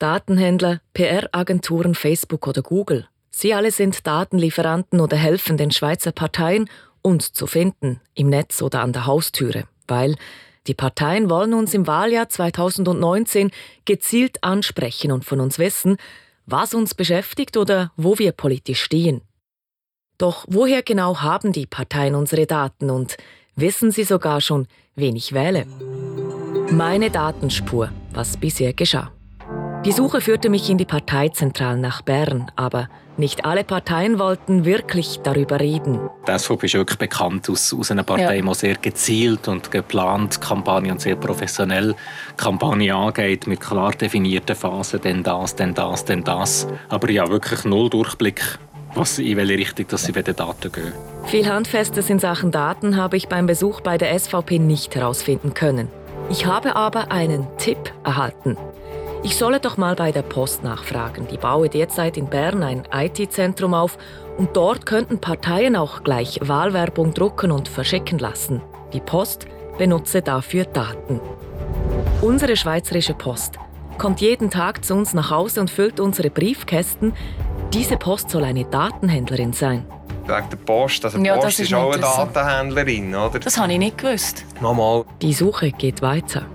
Datenhändler, PR-Agenturen, Facebook oder Google. Sie alle sind Datenlieferanten oder helfen den Schweizer Parteien, uns zu finden, im Netz oder an der Haustüre, weil die Parteien wollen uns im Wahljahr 2019 gezielt ansprechen und von uns wissen, was uns beschäftigt oder wo wir politisch stehen. Doch woher genau haben die Parteien unsere Daten und wissen sie sogar schon, wen ich wähle? Meine Datenspur, was bisher geschah. Die Suche führte mich in die Parteizentralen nach Bern, aber nicht alle Parteien wollten wirklich darüber reden. Die SVP ist wirklich bekannt aus, aus einer Partei, ja. die sehr gezielt und geplant Kampagne und sehr professionell Kampagne angeht, mit klar definierten Phasen, denn das, denn das, denn das. Aber ja, wirklich null Durchblick was, in welche Richtung dass sie bei den Daten gehen. Viel Handfestes in Sachen Daten habe ich beim Besuch bei der SVP nicht herausfinden können. Ich habe aber einen Tipp erhalten. Ich solle doch mal bei der Post nachfragen. Die baue derzeit in Bern ein IT-Zentrum auf und dort könnten Parteien auch gleich Wahlwerbung drucken und verschicken lassen. Die Post benutze dafür Daten. Unsere Schweizerische Post kommt jeden Tag zu uns nach Hause und füllt unsere Briefkästen. Diese Post soll eine Datenhändlerin sein. Wegen der Post. Also ja, Post ist, ist auch eine Datenhändlerin, oder? Das habe ich nicht gewusst. Nochmal. Die Suche geht weiter.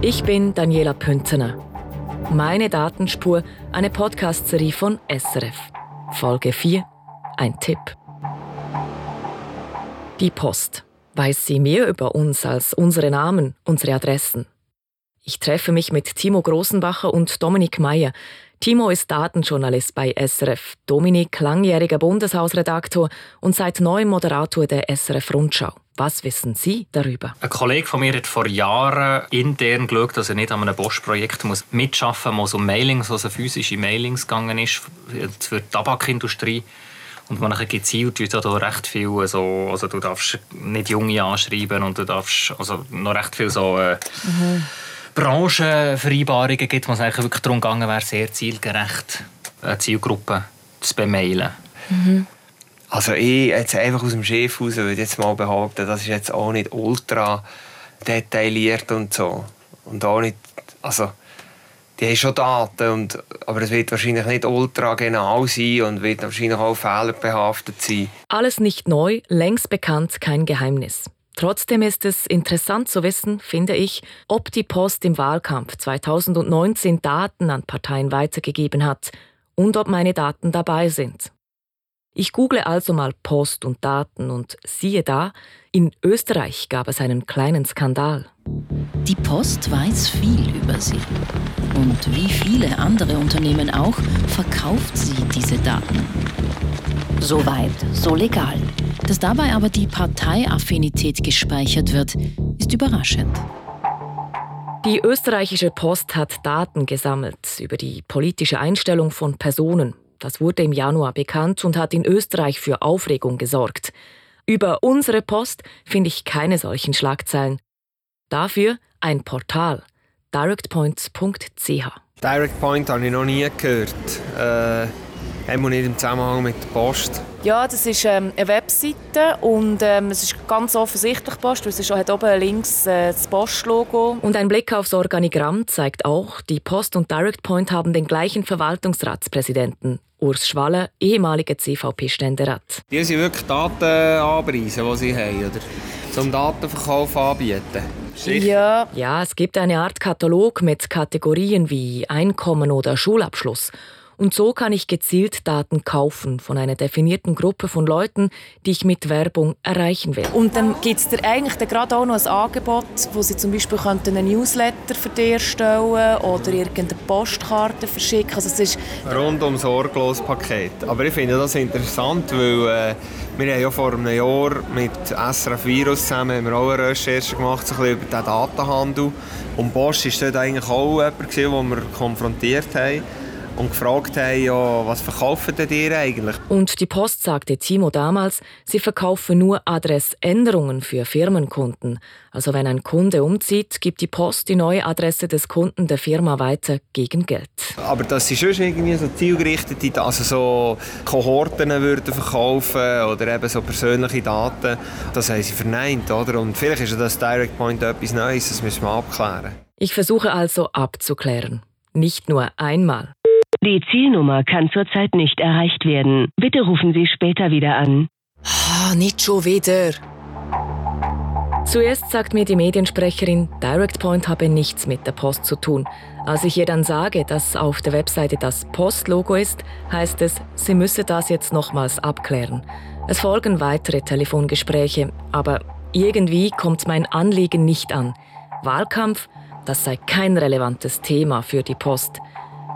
Ich bin Daniela Pünzener. Meine Datenspur, eine Podcast-Serie von SRF. Folge 4. Ein Tipp. Die Post. Weiß sie mehr über uns als unsere Namen, unsere Adressen? Ich treffe mich mit Timo Großenbacher und Dominik Meyer. Timo ist Datenjournalist bei SRF, Dominik langjähriger Bundeshausredaktor und seit neuem Moderator der SRF Rundschau. Was wissen Sie darüber? Ein Kollege von mir hat vor Jahren intern geschaut, dass er nicht an einem Bosch-Projekt mitschaffen muss, um Mailings, also physische Mailings gegangen ist für die Tabakindustrie. Und man gezielt wird da recht viel so, also du darfst nicht Junge anschreiben und du darfst also noch recht viel so äh, mhm. Branchenvereinbarungen gibt, wo es eigentlich wirklich darum gegangen wäre, sehr zielgerecht eine Zielgruppe zu bemailen. Mhm. Also ich jetzt einfach aus dem Chef raus würde jetzt mal behaupten, das ist jetzt auch nicht ultra detailliert und so. Und auch nicht, also die haben schon Daten, und, aber es wird wahrscheinlich nicht ultra genau sein und wird wahrscheinlich auch fehlerbehaftet sein. Alles nicht neu, längst bekannt, kein Geheimnis. Trotzdem ist es interessant zu wissen, finde ich, ob die Post im Wahlkampf 2019 Daten an Parteien weitergegeben hat und ob meine Daten dabei sind. Ich google also mal Post und Daten und siehe da, in Österreich gab es einen kleinen Skandal. Die Post weiß viel über Sie. Und wie viele andere Unternehmen auch, verkauft sie diese Daten. So weit, so legal. Dass dabei aber die Parteiaffinität gespeichert wird, ist überraschend. Die österreichische Post hat Daten gesammelt über die politische Einstellung von Personen, das wurde im Januar bekannt und hat in Österreich für Aufregung gesorgt. Über unsere Post finde ich keine solchen Schlagzeilen. Dafür ein Portal directpoints.ch. Directpoint habe ich noch nie gehört. Äh Einmal nicht im Zusammenhang mit der Post. Ja, das ist ähm, eine Webseite und ähm, es ist ganz offensichtlich Post, weil es ist, hat oben links äh, das Postlogo. Und ein Blick aufs Organigramm zeigt auch, die Post und Direct Point haben den gleichen Verwaltungsratspräsidenten. Urs Schwalle, ehemaliger CVP-Ständerat. Die sind wirklich Daten anpreisen, die sie haben, oder? Zum Datenverkauf anbieten. Ja. ja, es gibt eine Art Katalog mit Kategorien wie Einkommen oder Schulabschluss. Und so kann ich gezielt Daten kaufen von einer definierten Gruppe von Leuten, die ich mit Werbung erreichen will. Und dann gibt es dir eigentlich gerade auch noch ein Angebot, wo sie zum Beispiel einen Newsletter für dich erstellen oder irgendeine Postkarte verschicken. Also es ist Rundum sorglos Paket. Aber ich finde das interessant, weil äh, wir haben ja vor einem Jahr mit SRF Virus zusammen haben wir auch eine Recherche gemacht so ein über den Datenhandel. Und Bosch war dort eigentlich auch jemand, den wir konfrontiert haben und gefragt haben, ja, was verkaufen denn ihr eigentlich? Und die Post sagte Timo damals, sie verkaufen nur Adressänderungen für Firmenkunden. Also wenn ein Kunde umzieht, gibt die Post die neue Adresse des Kunden der Firma weiter gegen Geld. Aber dass sie schon irgendwie so zielgerichtete, also so Kohorten würden verkaufen oder eben so persönliche Daten, das haben sie verneint, oder? Und vielleicht ist das Direct Point etwas Neues, das müssen wir abklären. Ich versuche also abzuklären. nicht nur einmal. Die Zielnummer kann zurzeit nicht erreicht werden. Bitte rufen Sie später wieder an. Ah, nicht schon wieder. Zuerst sagt mir die Mediensprecherin, DirectPoint habe nichts mit der Post zu tun. Als ich ihr dann sage, dass auf der Webseite das Postlogo ist, heißt es, sie müsse das jetzt nochmals abklären. Es folgen weitere Telefongespräche, aber irgendwie kommt mein Anliegen nicht an. Wahlkampf, das sei kein relevantes Thema für die Post.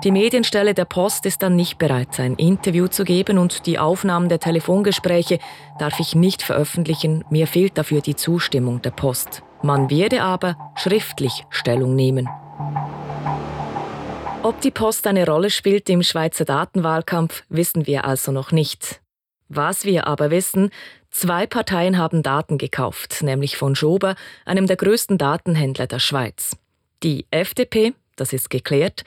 Die Medienstelle der Post ist dann nicht bereit, ein Interview zu geben und die Aufnahmen der Telefongespräche darf ich nicht veröffentlichen. Mir fehlt dafür die Zustimmung der Post. Man werde aber schriftlich Stellung nehmen. Ob die Post eine Rolle spielt im Schweizer Datenwahlkampf, wissen wir also noch nicht. Was wir aber wissen, zwei Parteien haben Daten gekauft, nämlich von Schober, einem der größten Datenhändler der Schweiz. Die FDP, das ist geklärt,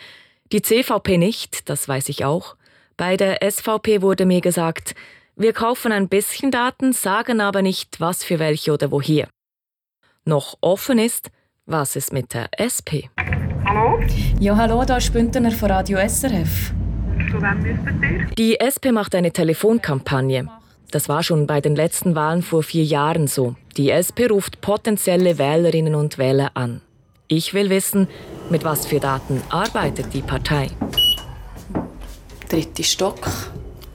die CVP nicht, das weiß ich auch. Bei der SVP wurde mir gesagt, wir kaufen ein bisschen Daten, sagen aber nicht, was für welche oder woher. Noch offen ist, was ist mit der SP? Hallo? Ja, hallo, da ist Bündner von Radio SRF. Zu wem müssen ihr? Die SP macht eine Telefonkampagne. Das war schon bei den letzten Wahlen vor vier Jahren so. Die SP ruft potenzielle Wählerinnen und Wähler an. Ich will wissen, mit was für Daten arbeitet die Partei? Dritte Stock.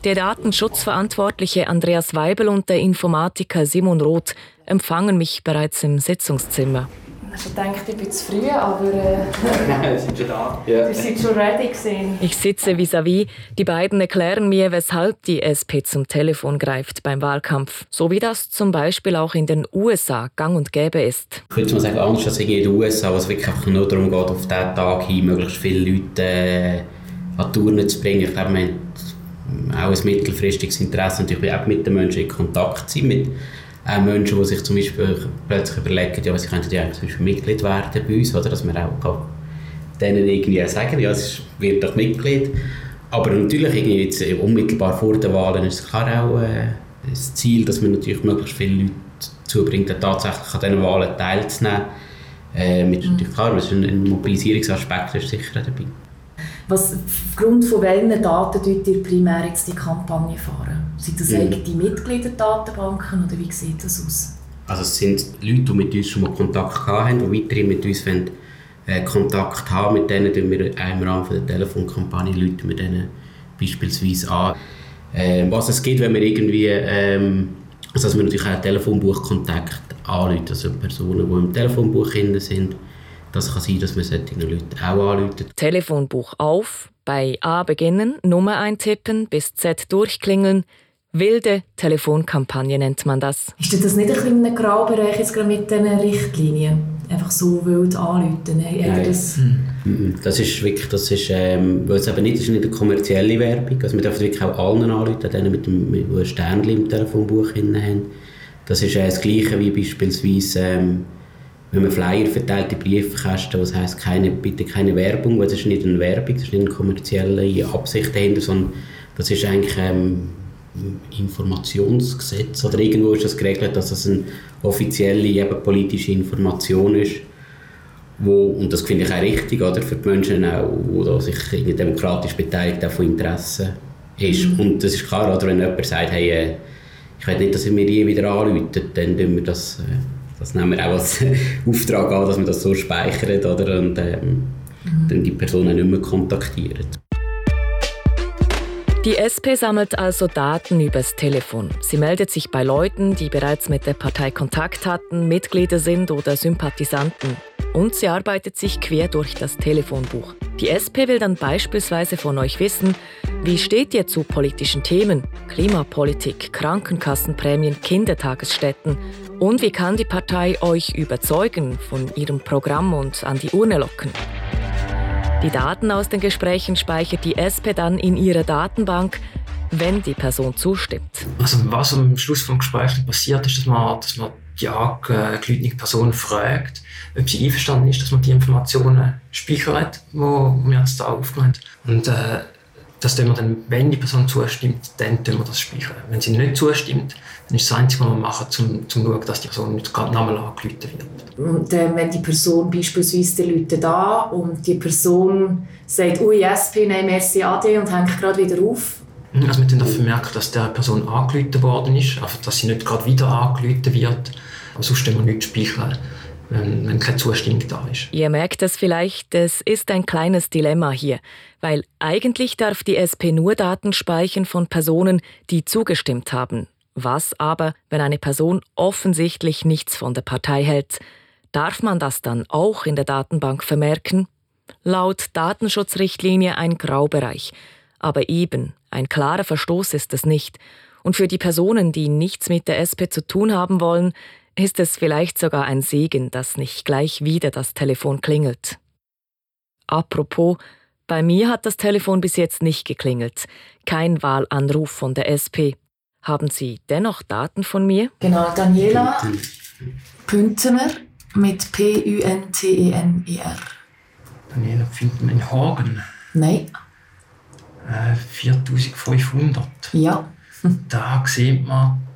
Der Datenschutzverantwortliche Andreas Weibel und der Informatiker Simon Roth empfangen mich bereits im Sitzungszimmer. Ich denke, ich bin zu früh, aber äh, Wir sind schon da. ihr seid schon ready gesehen. Ich sitze vis-à-vis. Die beiden erklären mir, weshalb die SP zum Telefon greift beim Wahlkampf. So wie das zum Beispiel auch in den USA gang und gäbe ist. Ich würde mal sagen, anders als in den USA, wo es wirklich einfach nur darum geht, auf diesen Tag hin möglichst viele Leute äh, an die Turnen zu bringen. Ich glaube, wir haben auch ein mittelfristiges Interesse, natürlich auch mit den Menschen in Kontakt zu sein, mit auch Menschen, die sich zum Beispiel plötzlich überlegen, ja, sie könnten ja zum Beispiel Mitglied werden bei uns, oder? dass man auch kann denen irgendwie sagen, ja, es wird doch Mitglied. Aber natürlich irgendwie jetzt äh, unmittelbar vor den Wahlen ist es klar auch äh, das Ziel, dass man natürlich möglichst viele Leute dazu bringt, tatsächlich an diesen Wahlen teilzunehmen. Äh, mit natürlich klar, das ist ein, ein Mobilisierungsaspekt ist sicher dabei. Was, aufgrund von welchen Daten tut ihr primär jetzt die Kampagne fahren? Sind das Mhm. eigene Mitgliederdatenbanken oder wie sieht das aus? Also es sind Leute, die mit uns schon mal Kontakt haben, die weiterhin mit uns wollen, äh, Kontakt haben. Mit denen tun wir im Rahmen der Telefonkampagne Leute wir denen beispielsweise an. Ähm, was es gibt, wenn wir irgendwie, ähm, also dass wir natürlich auch Telefonbuchkontakt anrufen, also Personen, die im Telefonbuch sind. Das kann sein, dass wir solche Leute auch anrufen. Telefonbuch auf, bei A beginnen, Nummer eintippen, bis Z durchklingeln. Wilde Telefonkampagne nennt man das. Ist das nicht ein bisschen ein Graubereich jetzt gerade mit diesen Richtlinien? Einfach so wild anrufen? Nein. das? Mhm. Das ist wirklich, das ist, ähm, weil es eben nicht, das ist nicht eine kommerzielle Werbung, also wir dürfen wirklich auch allen anrufen, denen mit dem, mit, die ein Sternchen im Telefonbuch drin haben. Das ist äh, das Gleiche wie beispielsweise, ähm, wenn man Flyer verteilt in Briefkästen, was heisst, keine, bitte keine Werbung, weil das ist nicht eine Werbung, das ist nicht eine kommerzielle Absicht dahinter, sondern das ist eigentlich ähm, Informationsgesetz oder irgendwo ist das geregelt, dass das eine offizielle eben politische Information ist wo, und das finde ich auch richtig, oder, für die Menschen auch, die da sich irgendwie demokratisch beteiligt, auch von Interesse ist. Und das ist klar, oder, wenn jemand sagt, hey, äh, ich will nicht, dass ihr mir je wieder anruft, dann tun wir das, äh, das nehmen wir auch als Auftrag an, dass wir das so speichern, oder, und ähm, dann die Person auch nicht mehr kontaktieren. Die SP sammelt also Daten übers Telefon. Sie meldet sich bei Leuten, die bereits mit der Partei Kontakt hatten, Mitglieder sind oder Sympathisanten. Und sie arbeitet sich quer durch das Telefonbuch. Die SP will dann beispielsweise von euch wissen, wie steht ihr zu politischen Themen, Klimapolitik, Krankenkassenprämien, Kindertagesstätten und wie kann die Partei euch überzeugen von ihrem Programm und an die Urne locken. Die Daten aus den Gesprächen speichert die SP dann in ihrer Datenbank, wenn die Person zustimmt. Also was am Schluss vom Gespräch passiert ist, dass man, dass man die angegliederte Person fragt, ob sie einverstanden ist, dass man die Informationen speichert, die wir jetzt da aufgenommen haben. Und äh, das tun wir dann, wenn die Person zustimmt, dann tun wir das speichern. Wenn sie nicht zustimmt, dann ist das Einzige, was wir machen, um, zu schauen, dass die Person nicht gerade nochmal angerufen wird. Und äh, wenn die Person beispielsweise die Leute da und die Person sagt, ui, SP, nein, merci, ade und hängt gerade wieder auf. Also wir haben dann vermerkt, dass der Person angerufen worden ist, also dass sie nicht gerade wieder angerufen wird. Sonst wir nicht speichern, wenn, wenn keine Zustimmung da ist. Ihr merkt es vielleicht, es ist ein kleines Dilemma hier, weil eigentlich darf die SP nur Daten speichern von Personen, die zugestimmt haben. Was aber, wenn eine Person offensichtlich nichts von der Partei hält? Darf man das dann auch in der Datenbank vermerken? Laut Datenschutzrichtlinie ein Graubereich. Aber eben, ein klarer Verstoß ist es nicht. Und für die Personen, die nichts mit der SP zu tun haben wollen, ist es vielleicht sogar ein Segen, dass nicht gleich wieder das Telefon klingelt. Apropos, bei mir hat das Telefon bis jetzt nicht geklingelt. Kein Wahlanruf von der SP. Haben Sie dennoch Daten von mir? Genau, Daniela Püntener mit P-U-N-T-E-N-E-R. Daniela man in Hagen. Nein. Äh, 4500. Ja. Da sieht man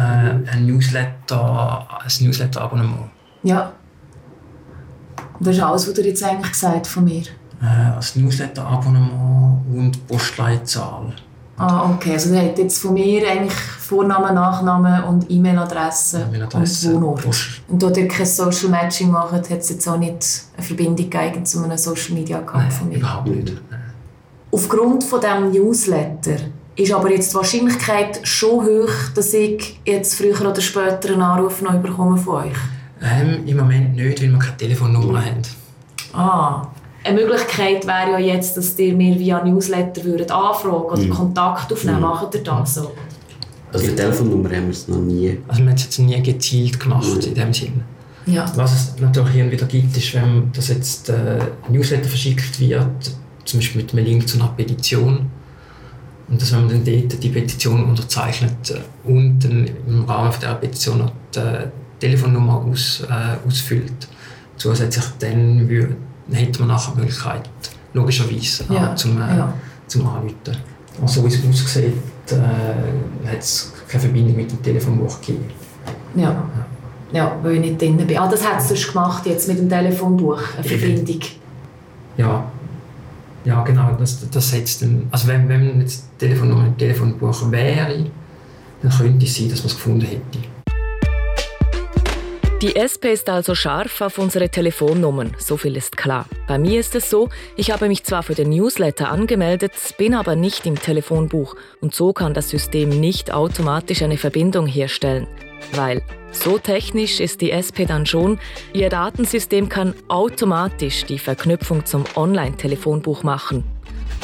ein Newsletter, ein Newsletter-Abonnement. Ja. Das ist alles, was du jetzt eigentlich gesagt von mir. Äh, ein Newsletter-Abonnement und Postleitzahl. Ah, okay. Also der hat jetzt von mir eigentlich Vorname, Nachname und E-Mail-Adresse E-Mail-Adresse, und Wohnort. Post. Und da ihr kein Social Matching macht, hat es jetzt auch nicht eine Verbindung gegeben zu einem Social Media Account von mir. Überhaupt nicht. Aufgrund von diesem Newsletter ist aber jetzt die Wahrscheinlichkeit schon hoch, dass ich jetzt früher oder später einen Anruf noch bekomme von euch. Ähm, Im Moment nicht, weil wir keine Telefonnummer haben. Ah. Eine Möglichkeit wäre ja jetzt, dass ihr mir via Newsletter würdet anfragen oder Mhm. Kontakt aufnehmen. Mhm. Macht ihr das so? Also eine Telefonnummer haben wir es noch nie. Also wir haben es jetzt nie gezielt gemacht in dem Sinn. Ja. Was es natürlich hier wieder gibt, ist, wenn das jetzt äh, ein Newsletter verschickt wird, zum Beispiel mit einem Link zu einer Petition, und dass wenn man dann dort die Petition unterzeichnet äh, und dann im Rahmen dieser Petition noch die Telefonnummer aus, äh, ausfüllt, zusätzlich dann wür- hätte man nachher die Möglichkeit, logischerweise, Ja, zum, äh, ja. zum Anrufen. Also wie es aussieht, äh, hat es keine Verbindung mit dem Telefonbuch gegeben. Ja. Ja, weil ich nicht drin bin. Ah, das hat es sonst gemacht, jetzt mit dem Telefonbuch, eine Verbindung. Ja, ja genau. Das, das setzt dann, also wenn, wenn jetzt die Telefonnummer im Telefonbuch wäre, dann könnte es sein, dass man es gefunden hätte. Die SP ist also scharf auf unsere Telefonnummern, so viel ist klar. Bei mir ist es so, ich habe mich zwar für den Newsletter angemeldet, bin aber nicht im Telefonbuch und so kann das System nicht automatisch eine Verbindung herstellen. Weil so technisch ist die SP dann schon, ihr Datensystem kann automatisch die Verknüpfung zum Online-Telefonbuch machen.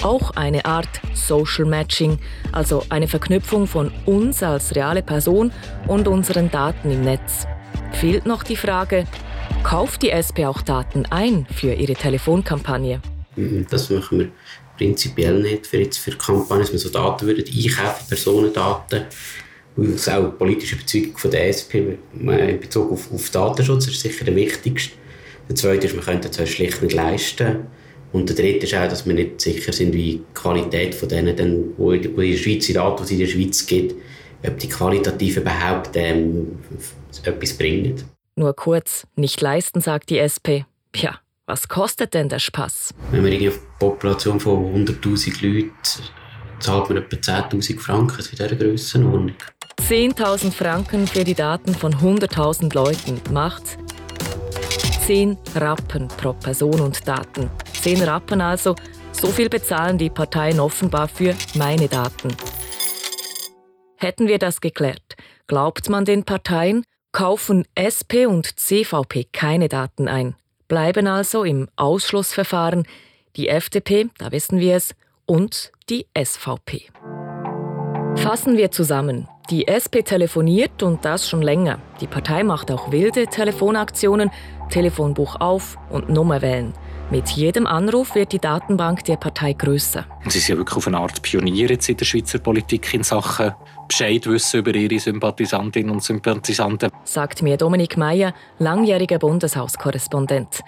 Auch eine Art Social Matching, also eine Verknüpfung von uns als reale Person und unseren Daten im Netz. Fehlt noch die Frage, kauft die SP auch Daten ein für ihre Telefonkampagne? Mhm, Das machen wir prinzipiell nicht für, jetzt für Kampagnen, dass wir so Daten würden einkaufen, Personendaten. Weil auch die politische Überzeugung von der SP in Bezug auf, auf Datenschutz ist sicher der wichtigste. Der zweite ist, wir können das schlicht nicht leisten. Und der dritte ist auch, dass wir nicht sicher sind, wie die Qualität von denen, dann, wo in der Schweiz, die Daten, die es in der Schweiz gibt, ob die qualitativ überhaupt ähm, etwas bringen. Nur kurz, nicht leisten, sagt die SP. Ja, was kostet denn der Spaß? Wenn wir eine Population von 100'000 Leuten zahlt man etwa 10'000 Franken in dieser Grössenordnung. 10.000 Franken für die Daten von 100.000 Leuten macht 10 Rappen pro Person und Daten. 10 Rappen also, so viel bezahlen die Parteien offenbar für meine Daten. Hätten wir das geklärt, glaubt man den Parteien, kaufen SP und CVP keine Daten ein, bleiben also im Ausschlussverfahren die FDP, da wissen wir es, und die SVP. Fassen wir zusammen. Die SP telefoniert und das schon länger. Die Partei macht auch wilde Telefonaktionen, Telefonbuch auf und Nummer wählen. Mit jedem Anruf wird die Datenbank der Partei größer. Und Sie sind ja wirklich auf eine Art Pionier jetzt in der Schweizer Politik in Sachen Bescheid wissen über ihre Sympathisantinnen und Sympathisanten. sagt mir Dominik Meyer, langjähriger Bundeshauskorrespondent.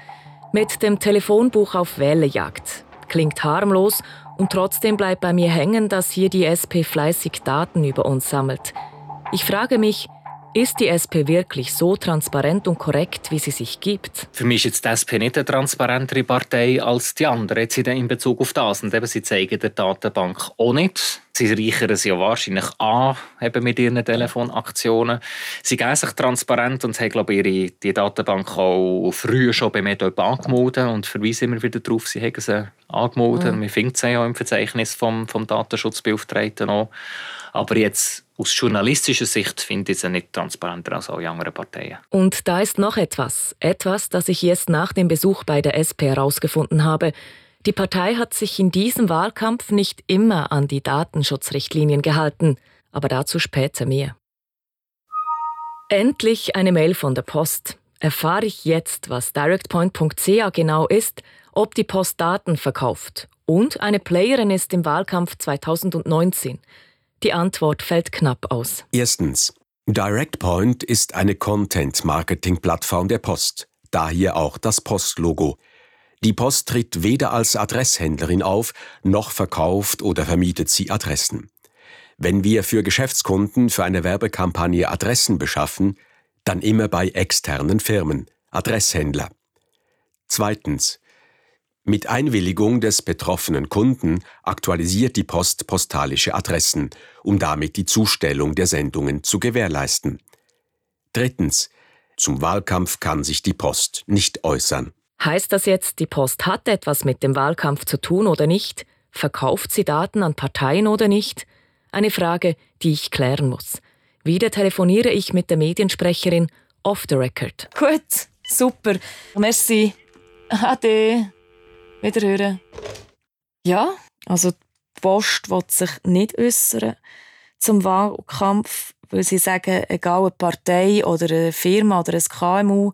Mit dem Telefonbuch auf Wählerjagd. Klingt harmlos Und trotzdem bleibt bei mir hängen, dass hier die SP fleißig Daten über uns sammelt. Ich frage mich, ist die SP wirklich so transparent und korrekt, wie sie sich gibt? Für mich ist jetzt die SP nicht eine transparentere Partei als die anderen jetzt in Bezug auf das. Und eben, sie zeigen der Datenbank auch nicht. Sie reichern es ja wahrscheinlich an eben mit ihren Telefonaktionen. Sie geben sich transparent und haben, glaube ich, ihre die Datenbank auch früher schon bei mir angemeldet und verweisen immer wieder darauf, sie haben sie angemeldet. Mhm. Man findet sie ja im Verzeichnis vom, vom Datenschutzbeauftragten auch. Aber jetzt aus journalistischer Sicht finde ich sie nicht transparenter als alle anderen Parteien. Und da ist noch etwas. Etwas, das ich erst nach dem Besuch bei der SP herausgefunden habe. Die Partei hat sich in diesem Wahlkampf nicht immer an die Datenschutzrichtlinien gehalten. Aber dazu später mehr. Endlich eine Mail von der Post. Erfahre ich jetzt, was directpoint.ca genau ist, ob die Post Daten verkauft und eine Playerin ist im Wahlkampf 2019. Die Antwort fällt knapp aus. Erstens. DirectPoint ist eine Content-Marketing-Plattform der Post. Daher auch das Postlogo. Die Post tritt weder als Adresshändlerin auf, noch verkauft oder vermietet sie Adressen. Wenn wir für Geschäftskunden für eine Werbekampagne Adressen beschaffen, dann immer bei externen Firmen, Adresshändler. Zweitens. Mit Einwilligung des betroffenen Kunden aktualisiert die Post postalische Adressen, um damit die Zustellung der Sendungen zu gewährleisten. Drittens. Zum Wahlkampf kann sich die Post nicht äußern. Heißt das jetzt, die Post hat etwas mit dem Wahlkampf zu tun oder nicht? Verkauft sie Daten an Parteien oder nicht? Eine Frage, die ich klären muss. Wieder telefoniere ich mit der Mediensprecherin off the record. Gut, super. Merci. Ade. Wiederhören. Ja, also die Post will sich nicht äußern zum Wahlkampf, weil sie sagen, egal eine Partei oder eine Firma oder ein KMU,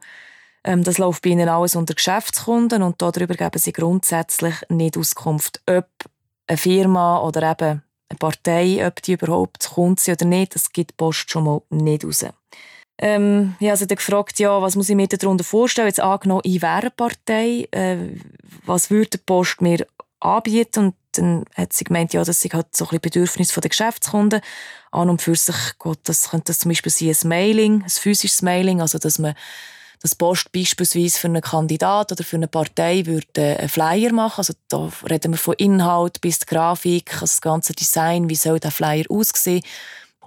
ähm, das läuft bei ihnen alles unter Geschäftskunden und darüber geben sie grundsätzlich nicht Auskunft, ob eine Firma oder eben eine Partei, ob die überhaupt kommt oder nicht, das gibt die Post schon mal nicht raus. Ähm, ich habe sie dann gefragt, ja, was muss ich mir darunter vorstellen? Jetzt angenommen, ich wäre eine Partei, äh, was würde die Post mir anbieten? Und dann hat sie gemeint, ja, das sind halt so ein Bedürfnis der Geschäftskunden. An und für sich Gott, das könnte das zum Beispiel sein, ein Mailing, ein physisches Mailing, also dass man das Post beispielsweise für einen Kandidat oder für eine Partei würde äh, einen Flyer machen. Also da reden wir von Inhalt bis die Grafik, also das ganze Design, wie soll der Flyer aussehen.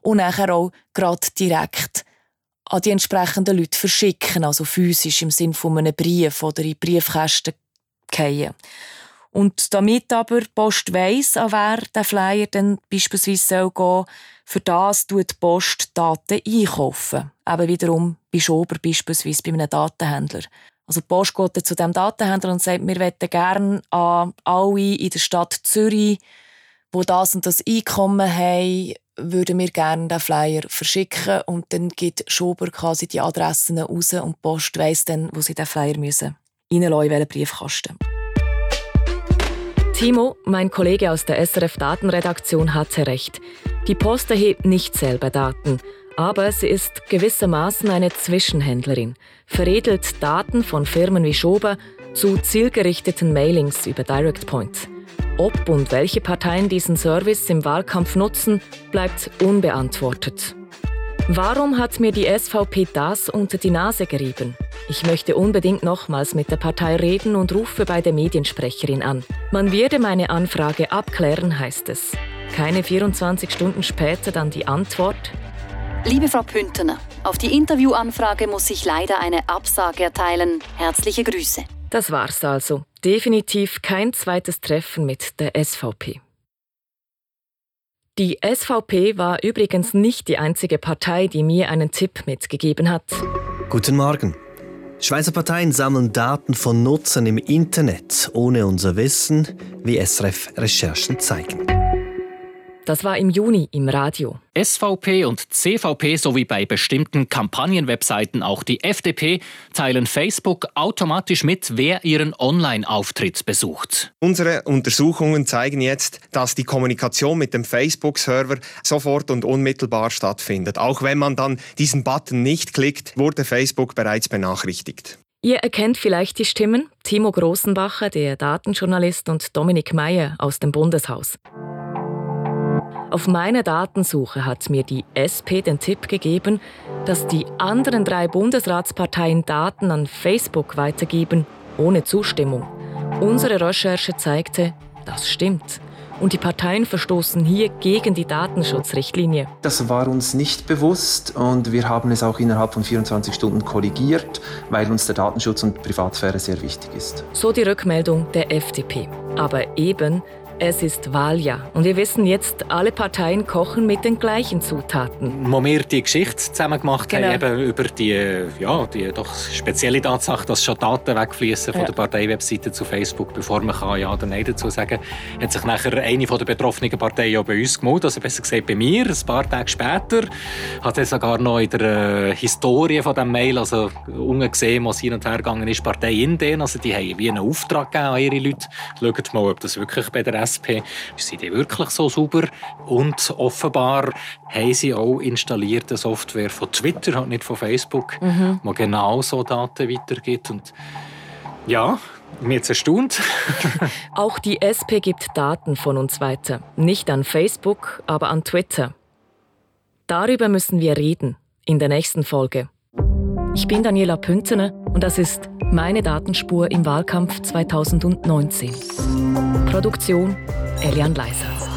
Und nachher auch gerade direkt an die entsprechenden Leute verschicken, also physisch im Sinne von einem Brief oder in Briefkästen fallen. Und damit aber die Post weiss, an wer der Flyer dann beispielsweise soll gehen für das tut die Post Daten einkaufen. Eben wiederum bei Schober beispielsweise bei einem Datenhändler. Also die Post geht zu dem Datenhändler und sagt, wir möchten gerne an alle in der Stadt Zürich, wo das und das Einkommen haben, würden wir gerne den Flyer verschicken und dann gibt Schober quasi die Adressen raus und die Post weiss dann, wo sie den Flyer müssen reinlassen, in welchen Briefkasten. Timo, mein Kollege aus der SRF Datenredaktion, hatte recht. Die Post erhebt nicht selber Daten, aber sie ist gewissermaßen eine Zwischenhändlerin, veredelt Daten von Firmen wie Schober zu zielgerichteten Mailings über DirectPoint. Ob und welche Parteien diesen Service im Wahlkampf nutzen, bleibt unbeantwortet. Warum hat mir die SVP das unter die Nase gerieben? Ich möchte unbedingt nochmals mit der Partei reden und rufe bei der Mediensprecherin an. Man werde meine Anfrage abklären, heißt es. Keine 24 Stunden später dann die Antwort. Liebe Frau Püntener, auf die Interviewanfrage muss ich leider eine Absage erteilen. Herzliche Grüße. Das war's also. Definitiv kein zweites Treffen mit der SVP. Die SVP war übrigens nicht die einzige Partei, die mir einen Tipp mitgegeben hat. Guten Morgen. Schweizer Parteien sammeln Daten von Nutzern im Internet ohne unser Wissen, wie SRF-Recherchen zeigen. Das war im Juni im Radio. SVP und CVP sowie bei bestimmten Kampagnenwebseiten auch die FDP teilen Facebook automatisch mit, wer ihren Online-Auftritt besucht. Unsere Untersuchungen zeigen jetzt, dass die Kommunikation mit dem Facebook-Server sofort und unmittelbar stattfindet. Auch wenn man dann diesen Button nicht klickt, wurde Facebook bereits benachrichtigt. Ihr erkennt vielleicht die Stimmen Timo Großenbacher, der Datenjournalist, und Dominik Meyer aus dem Bundeshaus. Auf meiner Datensuche hat mir die SP den Tipp gegeben, dass die anderen drei Bundesratsparteien Daten an Facebook weitergeben, ohne Zustimmung. Unsere Recherche zeigte, das stimmt. Und die Parteien verstoßen hier gegen die Datenschutzrichtlinie. Das war uns nicht bewusst und wir haben es auch innerhalb von 24 Stunden korrigiert, weil uns der Datenschutz und Privatsphäre sehr wichtig ist. So die Rückmeldung der FDP. Aber eben es ist Wahljahr und wir wissen jetzt, alle Parteien kochen mit den gleichen Zutaten. Wo wir die Geschichte zusammen gemacht genau. haben, eben über die, ja, die doch spezielle Tatsache, dass schon Daten wegfließen von ja. der Parteiwebseite zu Facebook, bevor man kann Ja oder Nein dazu sagen kann, hat sich nachher eine von der betroffenen Parteien auch bei uns gemeldet, also besser gesagt bei mir, ein paar Tage später. Hat er sogar noch in der äh, Historie von dem Mail, also ungesehen, was hin und her gegangen ist, Partei in denen, also die haben wie einen Auftrag gegeben an ihre Leute. Schaut mal, ob das wirklich bei der SP. Sind die wirklich so sauber? Und offenbar haben sie auch installierte Software von Twitter, halt nicht von Facebook, mhm. die genau so Daten weitergibt. Und ja, mir jetzt erstaunt. auch die SP gibt Daten von uns weiter. Nicht an Facebook, aber an Twitter. Darüber müssen wir reden in der nächsten Folge. Ich bin Daniela Pünzener und das ist meine Datenspur im Wahlkampf 2019. Produktion Elian Leiser.